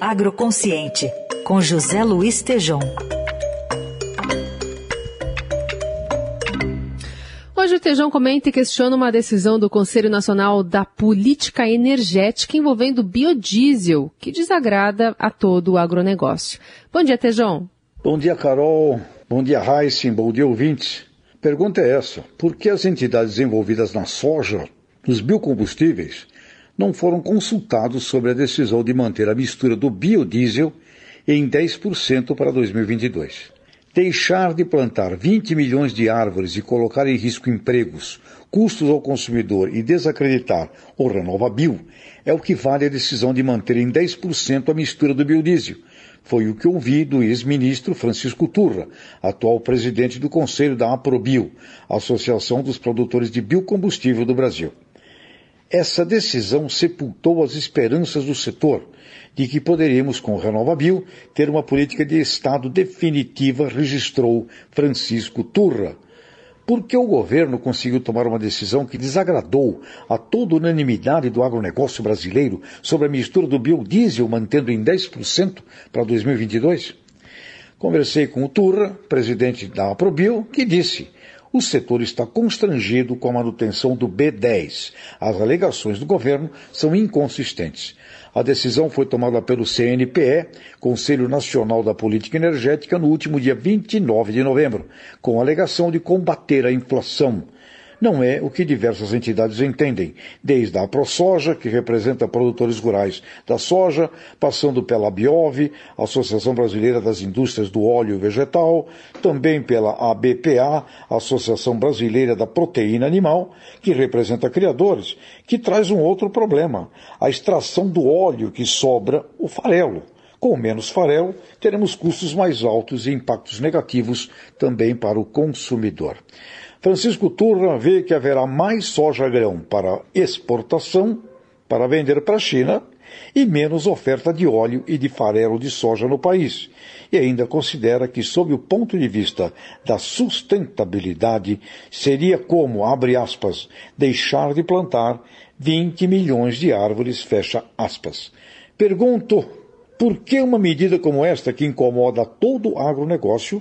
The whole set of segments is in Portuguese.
Agroconsciente, com José Luiz Tejom. Hoje o Tejão comenta e questiona uma decisão do Conselho Nacional da Política Energética envolvendo biodiesel, que desagrada a todo o agronegócio. Bom dia, Tejão. Bom dia, Carol. Bom dia, Heissing. Bom dia, ouvintes. Pergunta é essa: por que as entidades envolvidas na soja, nos biocombustíveis, não foram consultados sobre a decisão de manter a mistura do biodiesel em 10% para 2022? Deixar de plantar 20 milhões de árvores e colocar em risco empregos, custos ao consumidor e desacreditar o RenovaBio é o que vale a decisão de manter em 10% a mistura do biodiesel. Foi o que ouvi do ex-ministro Francisco Turra, atual presidente do Conselho da APROBio, Associação dos Produtores de Biocombustível do Brasil. Essa decisão sepultou as esperanças do setor de que poderíamos, com o RenovaBio, ter uma política de Estado definitiva, registrou Francisco Turra. Porque o governo conseguiu tomar uma decisão que desagradou a toda unanimidade do agronegócio brasileiro sobre a mistura do biodiesel, mantendo em 10% para 2022? Conversei com o Turra, presidente da Aprobio, que disse o setor está constrangido com a manutenção do B10. As alegações do governo são inconsistentes. A decisão foi tomada pelo CNPE, Conselho Nacional da Política Energética, no último dia 29 de novembro, com a alegação de combater a inflação não é o que diversas entidades entendem, desde a ProSoja, que representa produtores rurais da soja, passando pela Biov, Associação Brasileira das Indústrias do Óleo Vegetal, também pela ABPA, Associação Brasileira da Proteína Animal, que representa criadores, que traz um outro problema, a extração do óleo que sobra, o farelo. Com menos farelo, teremos custos mais altos e impactos negativos também para o consumidor. Francisco Turra vê que haverá mais soja-grão para exportação, para vender para a China, e menos oferta de óleo e de farelo de soja no país. E ainda considera que, sob o ponto de vista da sustentabilidade, seria como, abre aspas, deixar de plantar 20 milhões de árvores, fecha aspas. Pergunto, por que uma medida como esta, que incomoda todo o agronegócio,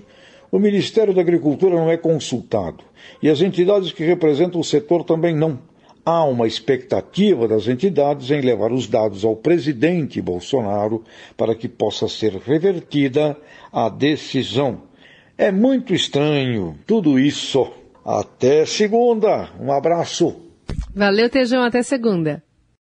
o Ministério da Agricultura não é consultado e as entidades que representam o setor também não. Há uma expectativa das entidades em levar os dados ao presidente Bolsonaro para que possa ser revertida a decisão. É muito estranho tudo isso. Até segunda. Um abraço. Valeu, Tejão. Até segunda.